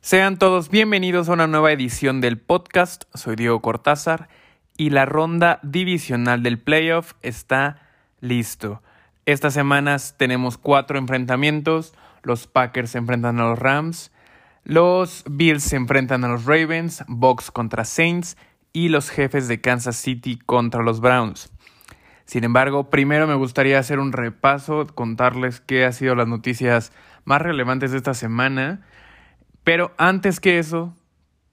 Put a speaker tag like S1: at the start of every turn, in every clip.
S1: Sean todos bienvenidos a una nueva edición del podcast. Soy Diego Cortázar y la ronda divisional del playoff está listo. Estas semanas tenemos cuatro enfrentamientos. Los Packers se enfrentan a los Rams, los Bills se enfrentan a los Ravens, Bucks contra Saints y los jefes de Kansas City contra los Browns. Sin embargo, primero me gustaría hacer un repaso, contarles qué han sido las noticias más relevantes de esta semana pero antes que eso,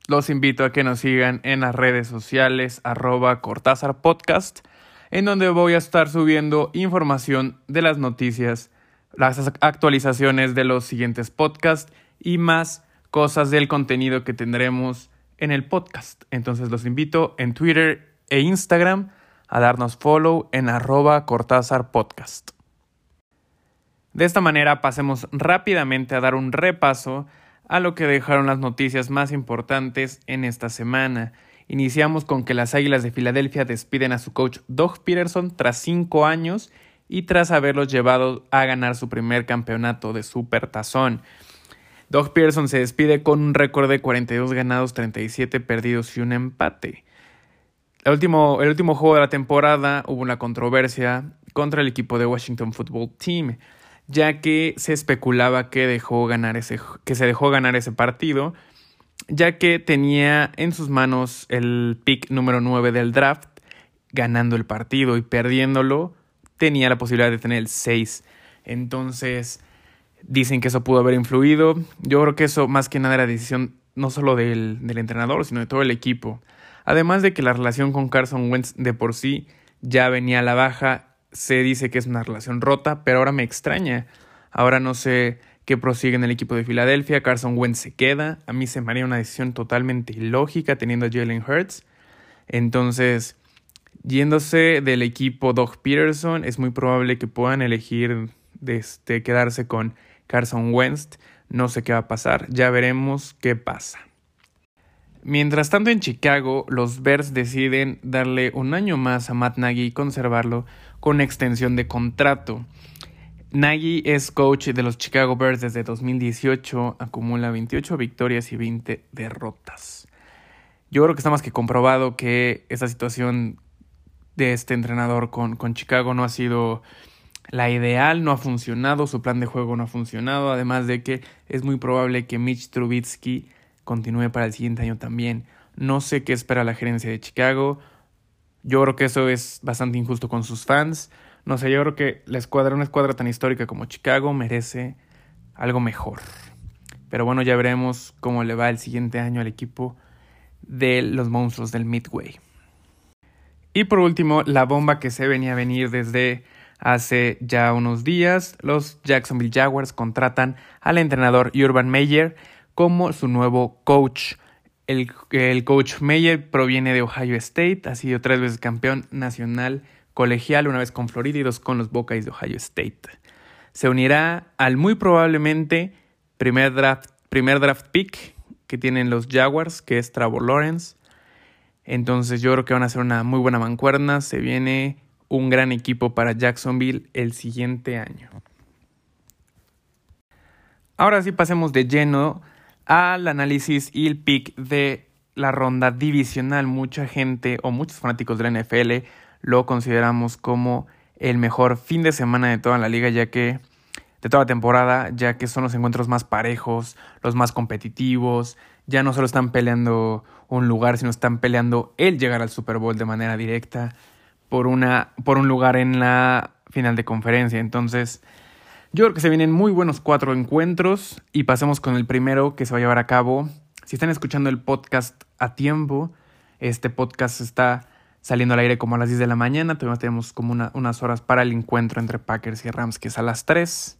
S1: los invito a que nos sigan en las redes sociales arroba Cortázar Podcast, en donde voy a estar subiendo información de las noticias, las actualizaciones de los siguientes podcasts y más cosas del contenido que tendremos en el podcast. Entonces los invito en Twitter e Instagram a darnos follow en arroba Cortázar Podcast. De esta manera pasemos rápidamente a dar un repaso a lo que dejaron las noticias más importantes en esta semana. Iniciamos con que las Águilas de Filadelfia despiden a su coach Doug Peterson tras cinco años y tras haberlos llevado a ganar su primer campeonato de Supertazón. Doug Peterson se despide con un récord de 42 ganados, 37 perdidos y un empate. El último, el último juego de la temporada hubo una controversia contra el equipo de Washington Football Team ya que se especulaba que, dejó ganar ese, que se dejó ganar ese partido, ya que tenía en sus manos el pick número 9 del draft, ganando el partido y perdiéndolo, tenía la posibilidad de tener el 6. Entonces, dicen que eso pudo haber influido. Yo creo que eso más que nada era decisión no solo del, del entrenador, sino de todo el equipo. Además de que la relación con Carson Wentz de por sí ya venía a la baja se dice que es una relación rota, pero ahora me extraña. Ahora no sé qué prosigue en el equipo de Filadelfia. Carson Wentz se queda. A mí se me haría una decisión totalmente ilógica teniendo a Jalen Hurts. Entonces, yéndose del equipo Doug Peterson, es muy probable que puedan elegir este, quedarse con Carson Wentz. No sé qué va a pasar. Ya veremos qué pasa. Mientras tanto en Chicago, los Bears deciden darle un año más a Matt Nagy y conservarlo con extensión de contrato. Nagy es coach de los Chicago Bears desde 2018, acumula 28 victorias y 20 derrotas. Yo creo que está más que comprobado que esta situación de este entrenador con, con Chicago no ha sido la ideal, no ha funcionado, su plan de juego no ha funcionado, además de que es muy probable que Mitch Trubisky continúe para el siguiente año también. No sé qué espera la gerencia de Chicago. Yo creo que eso es bastante injusto con sus fans. No sé, yo creo que la escuadra, una escuadra tan histórica como Chicago, merece algo mejor. Pero bueno, ya veremos cómo le va el siguiente año al equipo de los monstruos del Midway. Y por último, la bomba que se venía a venir desde hace ya unos días. Los Jacksonville Jaguars contratan al entrenador Urban Meyer como su nuevo coach. El, coach Meyer proviene de Ohio State, ha sido tres veces campeón nacional colegial, una vez con Florida y dos con los Buckeyes de Ohio State. Se unirá al muy probablemente primer draft, primer draft pick que tienen los Jaguars, que es Trevor Lawrence. Entonces yo creo que van a ser una muy buena mancuerna. Se viene un gran equipo para Jacksonville el siguiente año. Ahora sí pasemos de lleno al análisis y el pick de la ronda divisional. Mucha gente o muchos fanáticos de la NFL lo consideramos como el mejor fin de semana de toda la liga, ya que de toda la temporada, ya que son los encuentros más parejos, los más competitivos, ya no solo están peleando un lugar, sino están peleando el llegar al Super Bowl de manera directa por una por un lugar en la final de conferencia. Entonces, yo creo que se vienen muy buenos cuatro encuentros y pasemos con el primero que se va a llevar a cabo. Si están escuchando el podcast a tiempo, este podcast está saliendo al aire como a las 10 de la mañana. Todavía tenemos como unas horas para el encuentro entre Packers y Rams, que es a las 3.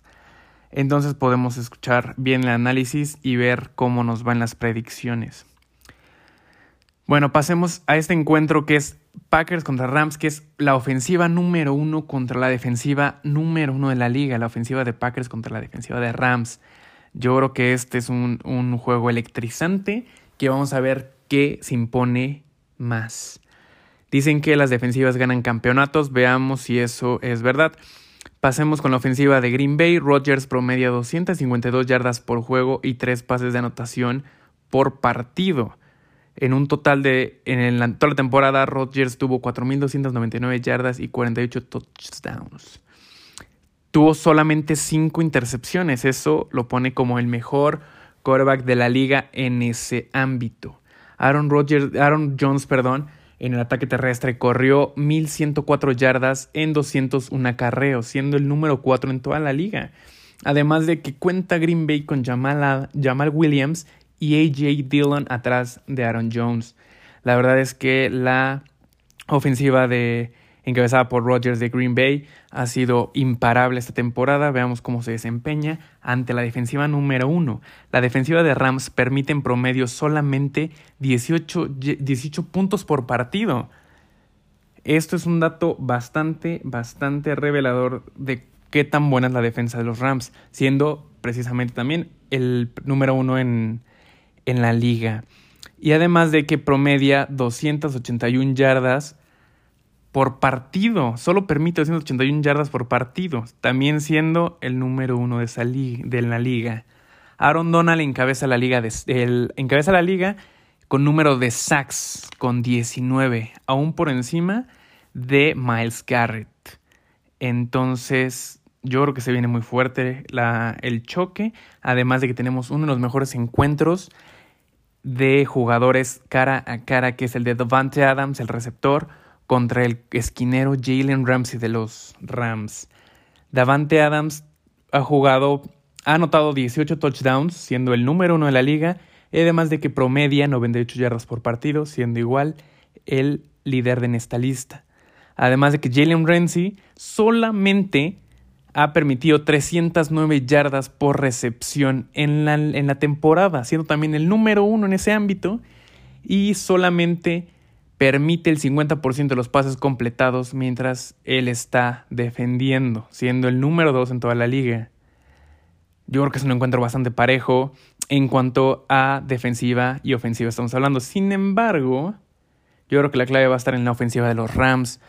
S1: Entonces podemos escuchar bien el análisis y ver cómo nos van las predicciones. Bueno, pasemos a este encuentro que es Packers contra Rams, que es la ofensiva número uno contra la defensiva número uno de la liga, la ofensiva de Packers contra la defensiva de Rams. Yo creo que este es un, un juego electrizante que vamos a ver qué se impone más. Dicen que las defensivas ganan campeonatos, veamos si eso es verdad. Pasemos con la ofensiva de Green Bay. Rodgers promedia 252 yardas por juego y 3 pases de anotación por partido. En un total de, en la, toda la temporada, Rodgers tuvo 4.299 yardas y 48 touchdowns. Tuvo solamente 5 intercepciones. Eso lo pone como el mejor quarterback de la liga en ese ámbito. Aaron, Rodgers, Aaron Jones, perdón, en el ataque terrestre corrió 1.104 yardas en 201 acarreos, siendo el número 4 en toda la liga. Además de que cuenta Green Bay con Jamal, Jamal Williams y AJ Dillon atrás de Aaron Jones. La verdad es que la ofensiva de encabezada por Rodgers de Green Bay, ha sido imparable esta temporada. Veamos cómo se desempeña ante la defensiva número uno. La defensiva de Rams permite en promedio solamente 18, 18 puntos por partido. Esto es un dato bastante, bastante revelador de qué tan buena es la defensa de los Rams, siendo precisamente también el número uno en, en la liga. Y además de que promedia 281 yardas por partido. Solo permite 281 yardas por partido, también siendo el número uno de, esa de la liga. Aaron Donald encabeza la liga, de, encabeza la liga con número de sacks, con 19, aún por encima de Miles Garrett. Entonces, yo creo que se viene muy fuerte la, el choque, además de que tenemos uno de los mejores encuentros de jugadores cara a cara, que es el de Devante Adams, el receptor, contra el esquinero Jalen Ramsey de los Rams. Davante Adams ha jugado, ha anotado 18 touchdowns, siendo el número uno de la liga, y además de que promedia 98 yardas por partido, siendo igual el líder de esta lista. Además de que Jalen Ramsey solamente ha permitido 309 yardas por recepción en la, en la temporada, siendo también el número uno en ese ámbito, y solamente permite el 50% de los pases completados mientras él está defendiendo, siendo el número 2 en toda la liga. Yo creo que es un encuentro bastante parejo en cuanto a defensiva y ofensiva estamos hablando. Sin embargo, yo creo que la clave va a estar en la ofensiva de los Rams,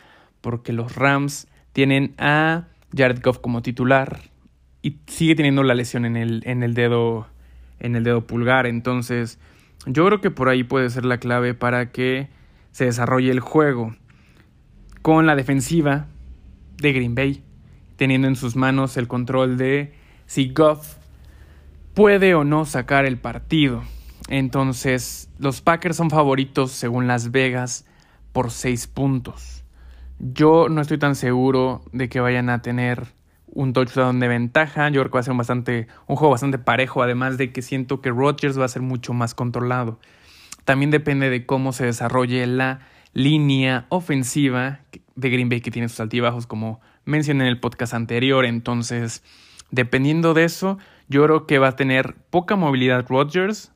S1: porque los Rams tienen a Jared Goff como titular y sigue teniendo la lesión en el, en el dedo en el dedo pulgar, entonces yo creo que por ahí puede ser la clave para que se desarrolle el juego con la defensiva de Green Bay, teniendo en sus manos el control de si Goff puede o no sacar el partido. Entonces, los Packers son favoritos según Las Vegas por 6 puntos. Yo no estoy tan seguro de que vayan a tener un touchdown de ventaja. Yo creo que va a ser un, bastante, un juego bastante parejo, además de que siento que Rodgers va a ser mucho más controlado. También depende de cómo se desarrolle la línea ofensiva de Green Bay que tiene sus altibajos como mencioné en el podcast anterior. Entonces, dependiendo de eso, yo creo que va a tener poca movilidad Rodgers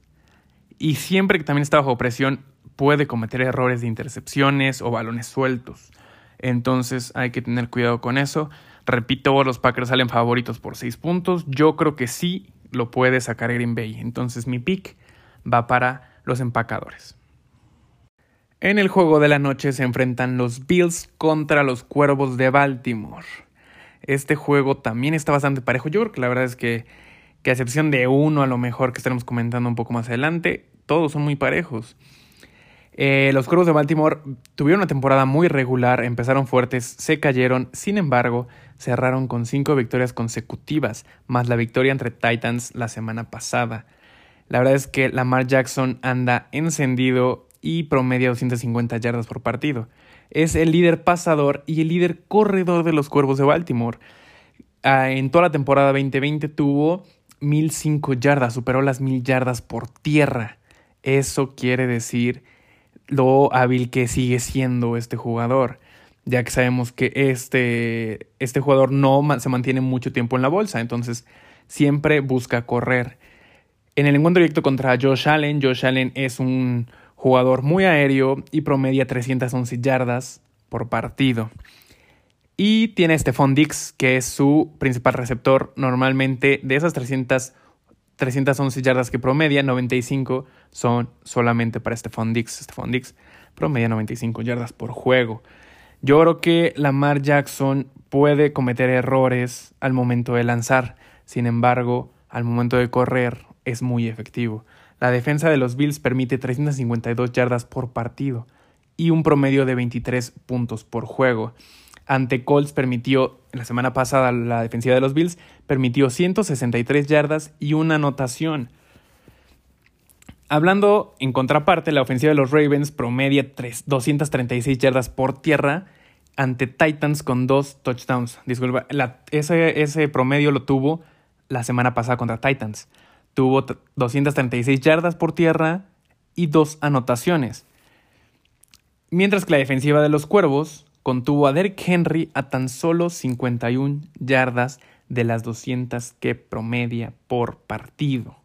S1: y siempre que también está bajo presión puede cometer errores de intercepciones o balones sueltos. Entonces hay que tener cuidado con eso. Repito, los Packers salen favoritos por 6 puntos. Yo creo que sí lo puede sacar Green Bay. Entonces mi pick va para los empacadores. En el juego de la noche se enfrentan los Bills contra los Cuervos de Baltimore. Este juego también está bastante parejo. Yo la verdad es que, que a excepción de uno a lo mejor que estaremos comentando un poco más adelante, todos son muy parejos. Eh, los Cuervos de Baltimore tuvieron una temporada muy regular, empezaron fuertes, se cayeron, sin embargo, cerraron con cinco victorias consecutivas, más la victoria entre Titans la semana pasada. La verdad es que Lamar Jackson anda encendido y promedia 250 yardas por partido. Es el líder pasador y el líder corredor de los Cuervos de Baltimore. Ah, en toda la temporada 2020 tuvo 1005 yardas, superó las 1000 yardas por tierra. Eso quiere decir lo hábil que sigue siendo este jugador, ya que sabemos que este, este jugador no se mantiene mucho tiempo en la bolsa, entonces siempre busca correr. En el encuentro directo contra Josh Allen, Josh Allen es un jugador muy aéreo y promedia 311 yardas por partido. Y tiene a Stephon Dix, que es su principal receptor. Normalmente de esas 300, 311 yardas que promedia, 95 son solamente para Stephon Dix. Stephon Dix promedia 95 yardas por juego. Yo creo que Lamar Jackson puede cometer errores al momento de lanzar, sin embargo, al momento de correr es muy efectivo. La defensa de los Bills permite 352 yardas por partido y un promedio de 23 puntos por juego. Ante Colts permitió, la semana pasada la defensiva de los Bills permitió 163 yardas y una anotación. Hablando en contraparte, la ofensiva de los Ravens promedia 236 yardas por tierra ante Titans con dos touchdowns. Disculpa, ese, ese promedio lo tuvo la semana pasada contra Titans. Tuvo 236 yardas por tierra y dos anotaciones. Mientras que la defensiva de los Cuervos contuvo a Derrick Henry a tan solo 51 yardas de las 200 que promedia por partido.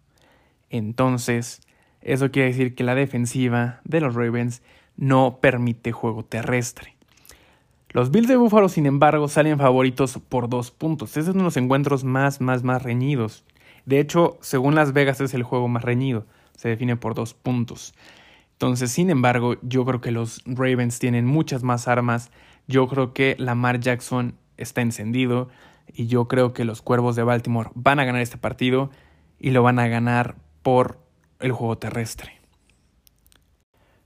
S1: Entonces, eso quiere decir que la defensiva de los Ravens no permite juego terrestre. Los Bills de Buffalo, sin embargo, salen favoritos por dos puntos. Ese es uno de los encuentros más, más, más reñidos. De hecho, según Las Vegas es el juego más reñido. Se define por dos puntos. Entonces, sin embargo, yo creo que los Ravens tienen muchas más armas. Yo creo que Lamar Jackson está encendido. Y yo creo que los Cuervos de Baltimore van a ganar este partido. Y lo van a ganar por el juego terrestre.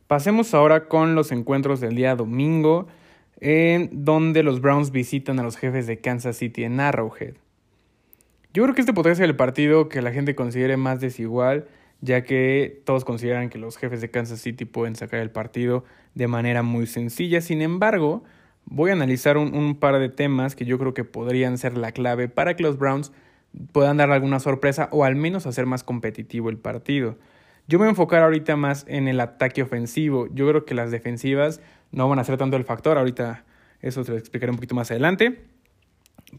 S1: Pasemos ahora con los encuentros del día domingo, en donde los Browns visitan a los jefes de Kansas City en Arrowhead. Yo creo que este podría ser el partido que la gente considere más desigual, ya que todos consideran que los jefes de Kansas City pueden sacar el partido de manera muy sencilla. Sin embargo, voy a analizar un, un par de temas que yo creo que podrían ser la clave para que los Browns puedan dar alguna sorpresa o al menos hacer más competitivo el partido. Yo me voy a enfocar ahorita más en el ataque ofensivo. Yo creo que las defensivas no van a ser tanto el factor. Ahorita eso te lo explicaré un poquito más adelante.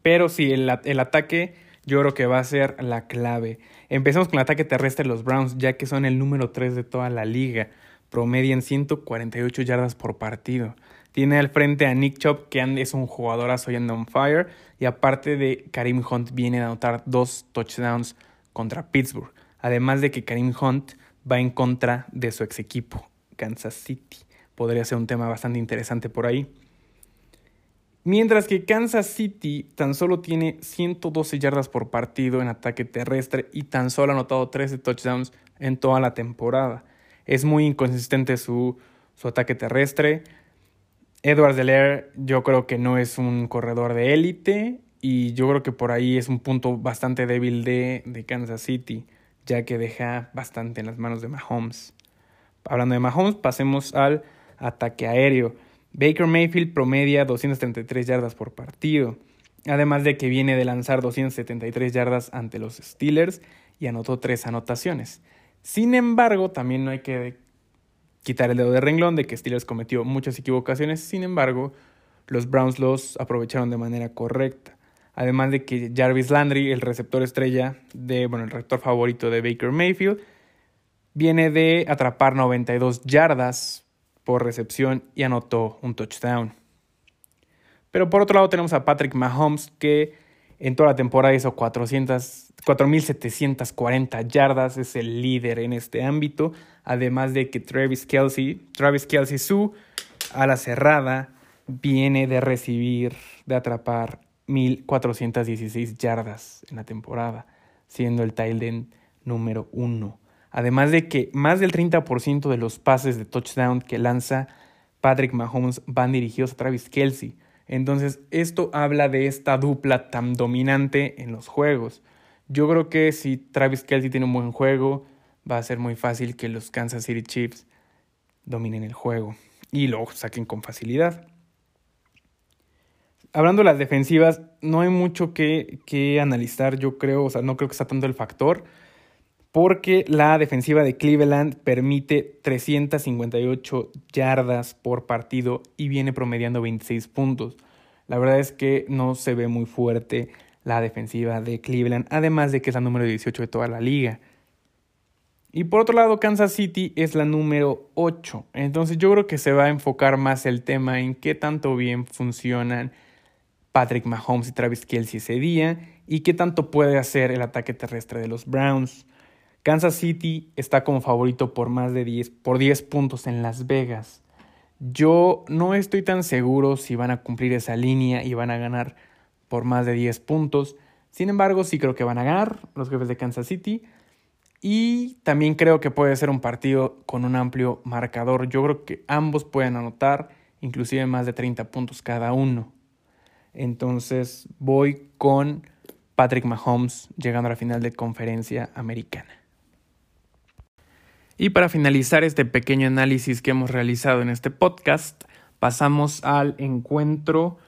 S1: Pero sí, el, el ataque yo creo que va a ser la clave. Empecemos con el ataque terrestre de los Browns, ya que son el número 3 de toda la liga. Promedian 148 yardas por partido. Tiene al frente a Nick Chop, que es un jugadorazo y anda on fire. Y aparte de Karim Hunt, viene a anotar dos touchdowns contra Pittsburgh. Además de que Karim Hunt va en contra de su ex equipo, Kansas City. Podría ser un tema bastante interesante por ahí. Mientras que Kansas City tan solo tiene 112 yardas por partido en ataque terrestre y tan solo ha anotado 13 touchdowns en toda la temporada. Es muy inconsistente su, su ataque terrestre. Edward Delaire yo creo que no es un corredor de élite y yo creo que por ahí es un punto bastante débil de, de Kansas City, ya que deja bastante en las manos de Mahomes. Hablando de Mahomes, pasemos al ataque aéreo. Baker Mayfield promedia 233 yardas por partido, además de que viene de lanzar 273 yardas ante los Steelers y anotó tres anotaciones. Sin embargo, también no hay que quitar el dedo de renglón de que Steelers cometió muchas equivocaciones, sin embargo, los Browns los aprovecharon de manera correcta. Además de que Jarvis Landry, el receptor estrella de, bueno, el receptor favorito de Baker Mayfield, viene de atrapar 92 yardas por recepción y anotó un touchdown. Pero por otro lado tenemos a Patrick Mahomes que en toda la temporada hizo 4.740 yardas, es el líder en este ámbito. Además de que Travis Kelsey, Travis Kelsey, su a la cerrada, viene de recibir, de atrapar 1.416 yardas en la temporada, siendo el tight número uno. Además de que más del 30% de los pases de touchdown que lanza Patrick Mahomes van dirigidos a Travis Kelsey. Entonces, esto habla de esta dupla tan dominante en los juegos. Yo creo que si Travis Kelsey tiene un buen juego, va a ser muy fácil que los Kansas City Chiefs dominen el juego y lo saquen con facilidad. Hablando de las defensivas, no hay mucho que, que analizar, yo creo, o sea, no creo que sea tanto el factor, porque la defensiva de Cleveland permite 358 yardas por partido y viene promediando 26 puntos. La verdad es que no se ve muy fuerte la defensiva de Cleveland, además de que es la número 18 de toda la liga. Y por otro lado, Kansas City es la número 8. Entonces yo creo que se va a enfocar más el tema en qué tanto bien funcionan Patrick Mahomes y Travis Kelsey ese día y qué tanto puede hacer el ataque terrestre de los Browns. Kansas City está como favorito por más de 10, por 10 puntos en Las Vegas. Yo no estoy tan seguro si van a cumplir esa línea y van a ganar por más de 10 puntos. Sin embargo, sí creo que van a ganar los jefes de Kansas City. Y también creo que puede ser un partido con un amplio marcador. Yo creo que ambos pueden anotar inclusive más de 30 puntos cada uno. Entonces voy con Patrick Mahomes llegando a la final de conferencia americana. Y para finalizar este pequeño análisis que hemos realizado en este podcast, pasamos al encuentro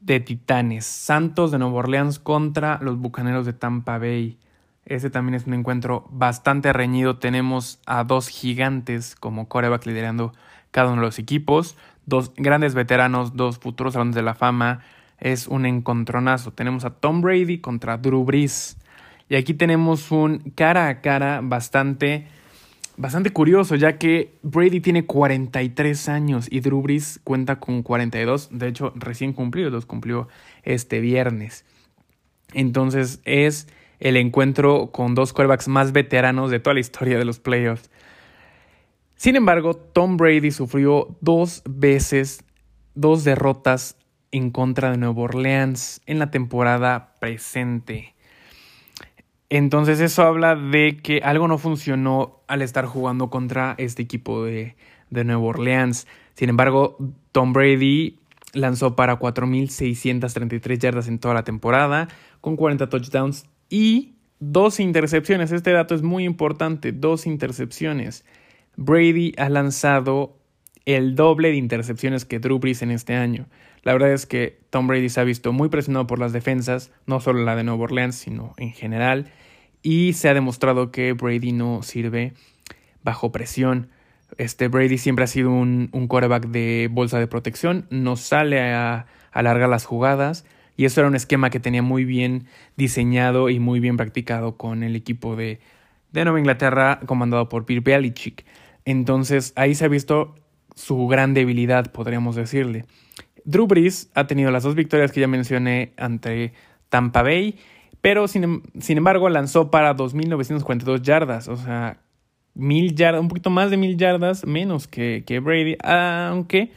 S1: de Titanes, Santos de Nueva Orleans contra los Bucaneros de Tampa Bay. Ese también es un encuentro bastante reñido. Tenemos a dos gigantes como coreback liderando cada uno de los equipos, dos grandes veteranos, dos futuros salones de la fama. Es un encontronazo. Tenemos a Tom Brady contra Drew Brees. Y aquí tenemos un cara a cara bastante, bastante curioso, ya que Brady tiene 43 años y Drew Brees cuenta con 42. De hecho, recién cumplió, los cumplió este viernes. Entonces es el encuentro con dos quarterbacks más veteranos de toda la historia de los playoffs. Sin embargo, Tom Brady sufrió dos veces, dos derrotas en contra de Nueva Orleans en la temporada presente. Entonces eso habla de que algo no funcionó al estar jugando contra este equipo de, de Nueva Orleans. Sin embargo, Tom Brady lanzó para 4.633 yardas en toda la temporada, con 40 touchdowns y dos intercepciones. Este dato es muy importante, dos intercepciones. Brady ha lanzado el doble de intercepciones que Drew Brees en este año. La verdad es que Tom Brady se ha visto muy presionado por las defensas, no solo la de Nueva Orleans, sino en general, y se ha demostrado que Brady no sirve bajo presión. Este Brady siempre ha sido un, un quarterback de bolsa de protección, no sale a alargar las jugadas, y eso era un esquema que tenía muy bien diseñado y muy bien practicado con el equipo de, de Nueva Inglaterra comandado por Bill Belichick. Entonces ahí se ha visto su gran debilidad, podríamos decirle. Drew Brees ha tenido las dos victorias que ya mencioné ante Tampa Bay, pero sin, em, embargo lanzó para 2.942 yardas, o sea, mil yardas, un poquito más de mil yardas menos que, que Brady, aunque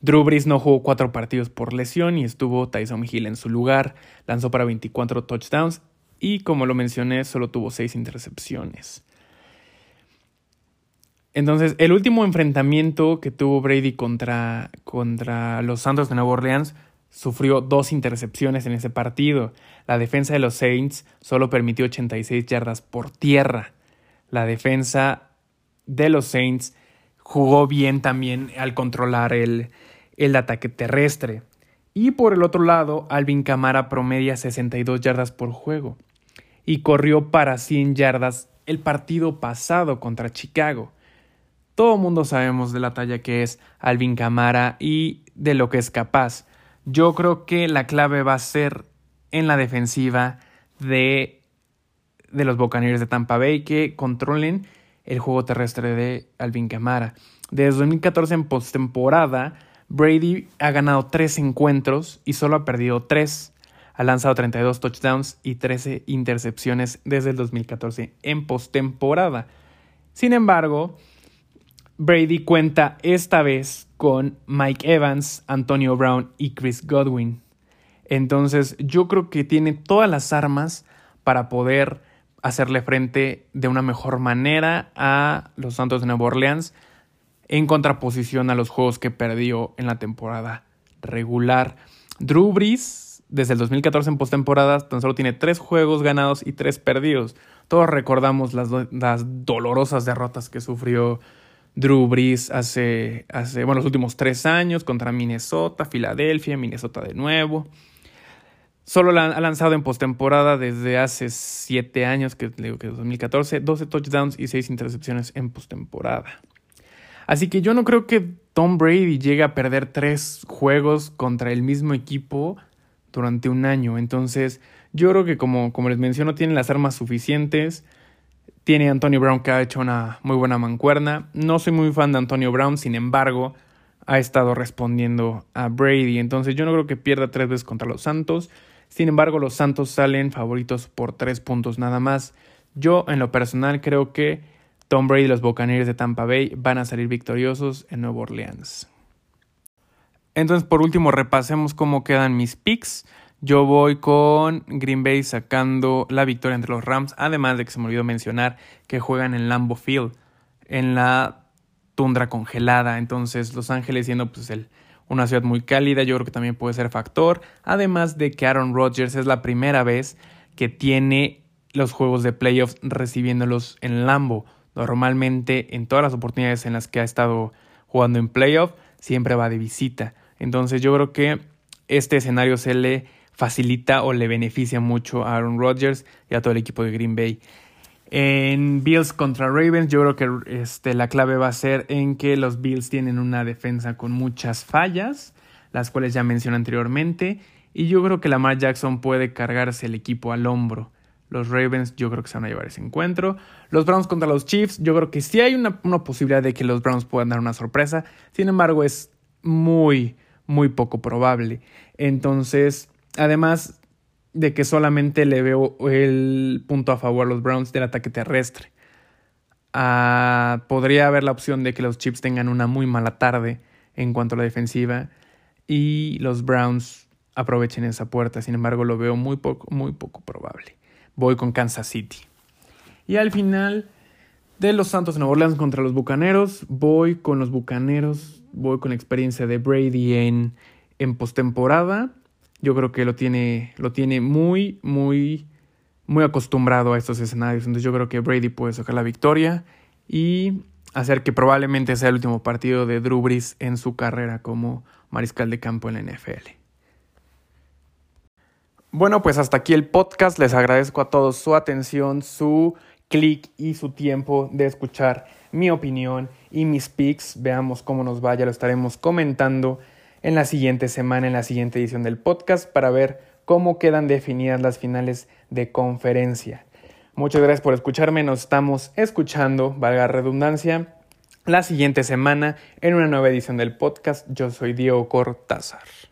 S1: Drew Brees no jugó cuatro partidos por lesión y estuvo Tyson Hill en su lugar, lanzó para 24 touchdowns y como lo mencioné solo tuvo seis intercepciones. Entonces, el último enfrentamiento que tuvo Brady contra, contra los Santos de Nueva Orleans sufrió dos intercepciones en ese partido. La defensa de los Saints solo permitió 86 yardas por tierra. La defensa de los Saints jugó bien también al controlar el, el ataque terrestre. Y por el otro lado, Alvin Camara promedia 62 yardas por juego y corrió para 100 yardas el partido pasado contra Chicago. Todo el mundo sabemos de la talla que es Alvin Camara y de lo que es capaz. Yo creo que la clave va a ser en la defensiva de, de los Buccaneers de Tampa Bay que controlen el juego terrestre de Alvin Camara. Desde 2014 en postemporada, Brady ha ganado tres encuentros y solo ha perdido tres. Ha lanzado 32 touchdowns y 13 intercepciones desde el 2014 en postemporada. Sin embargo, Brady cuenta esta vez con Mike Evans, Antonio Brown y Chris Godwin. Entonces yo creo que tiene todas las armas para poder hacerle frente de una mejor manera a los Santos de Nueva Orleans en contraposición a los juegos que perdió en la temporada regular. Drew Brees, desde el 2014 en postemporada, tan solo tiene tres juegos ganados y tres perdidos. Todos recordamos las, las dolorosas derrotas que sufrió Drew Brees hace, hace, bueno, los últimos tres años contra Minnesota, Filadelfia, Minnesota de nuevo. Solo ha lanzado en postemporada desde hace siete años, que digo que 2014, 12 touchdowns y 6 intercepciones en postemporada. Así que yo no creo que Tom Brady llegue a perder tres juegos contra el mismo equipo durante un año. Entonces, yo creo que como, como les menciono, tienen las armas suficientes. Tiene Antonio Brown que ha hecho una muy buena mancuerna. No soy muy fan de Antonio Brown, sin embargo, ha estado respondiendo a Brady. Entonces yo no creo que pierda tres veces contra los Santos. Sin embargo, los Santos salen favoritos por tres puntos nada más. Yo en lo personal creo que Tom Brady y los Buccaneers de Tampa Bay van a salir victoriosos en Nueva Orleans. Entonces, por último, repasemos cómo quedan mis picks. Yo voy con Green Bay sacando la victoria entre los Rams, además de que se me olvidó mencionar que juegan en Lambo Field, en la tundra congelada. Entonces, Los Ángeles siendo pues una ciudad muy cálida, yo creo que también puede ser factor. Además de que Aaron Rodgers es la primera vez que tiene los juegos de playoffs recibiéndolos en Lambo. Normalmente en todas las oportunidades en las que ha estado jugando en playoff, siempre va de visita. Entonces yo creo que este escenario se le facilita o le beneficia mucho a Aaron Rodgers y a todo el equipo de Green Bay. En Bills contra Ravens, yo creo que este, la clave va a ser en que los Bills tienen una defensa con muchas fallas, las cuales ya mencioné anteriormente, y yo creo que Lamar Jackson puede cargarse el equipo al hombro. Los Ravens yo creo que se van a llevar ese encuentro. Los Browns contra los Chiefs, yo creo que sí hay una, una posibilidad de que los Browns puedan dar una sorpresa. Sin embargo, es muy, muy poco probable. Entonces, además de que solamente le veo el punto a favor a los Browns del ataque terrestre. Ah, podría haber la opción de que los Chiefs tengan una muy mala tarde en cuanto a la defensiva y los Browns aprovechen esa puerta. Sin embargo, lo veo muy poco, muy poco probable. Voy con Kansas City. Y al final de los Santos de Nueva Orleans contra los Bucaneros, voy con los Bucaneros, voy con la experiencia de Brady en, en postemporada. Yo creo que lo tiene, lo tiene muy, muy, muy acostumbrado a estos escenarios. Entonces yo creo que Brady puede sacar la victoria y hacer que probablemente sea el último partido de Drew Brees en su carrera como mariscal de campo en la NFL. Bueno, pues hasta aquí el podcast. Les agradezco a todos su atención, su clic y su tiempo de escuchar mi opinión y mis picks. Veamos cómo nos va, ya lo estaremos comentando en la siguiente semana, en la siguiente edición del podcast, para ver cómo quedan definidas las finales de conferencia. Muchas gracias por escucharme. Nos estamos escuchando, valga redundancia, la siguiente semana en una nueva edición del podcast. Yo soy Diego Cortázar.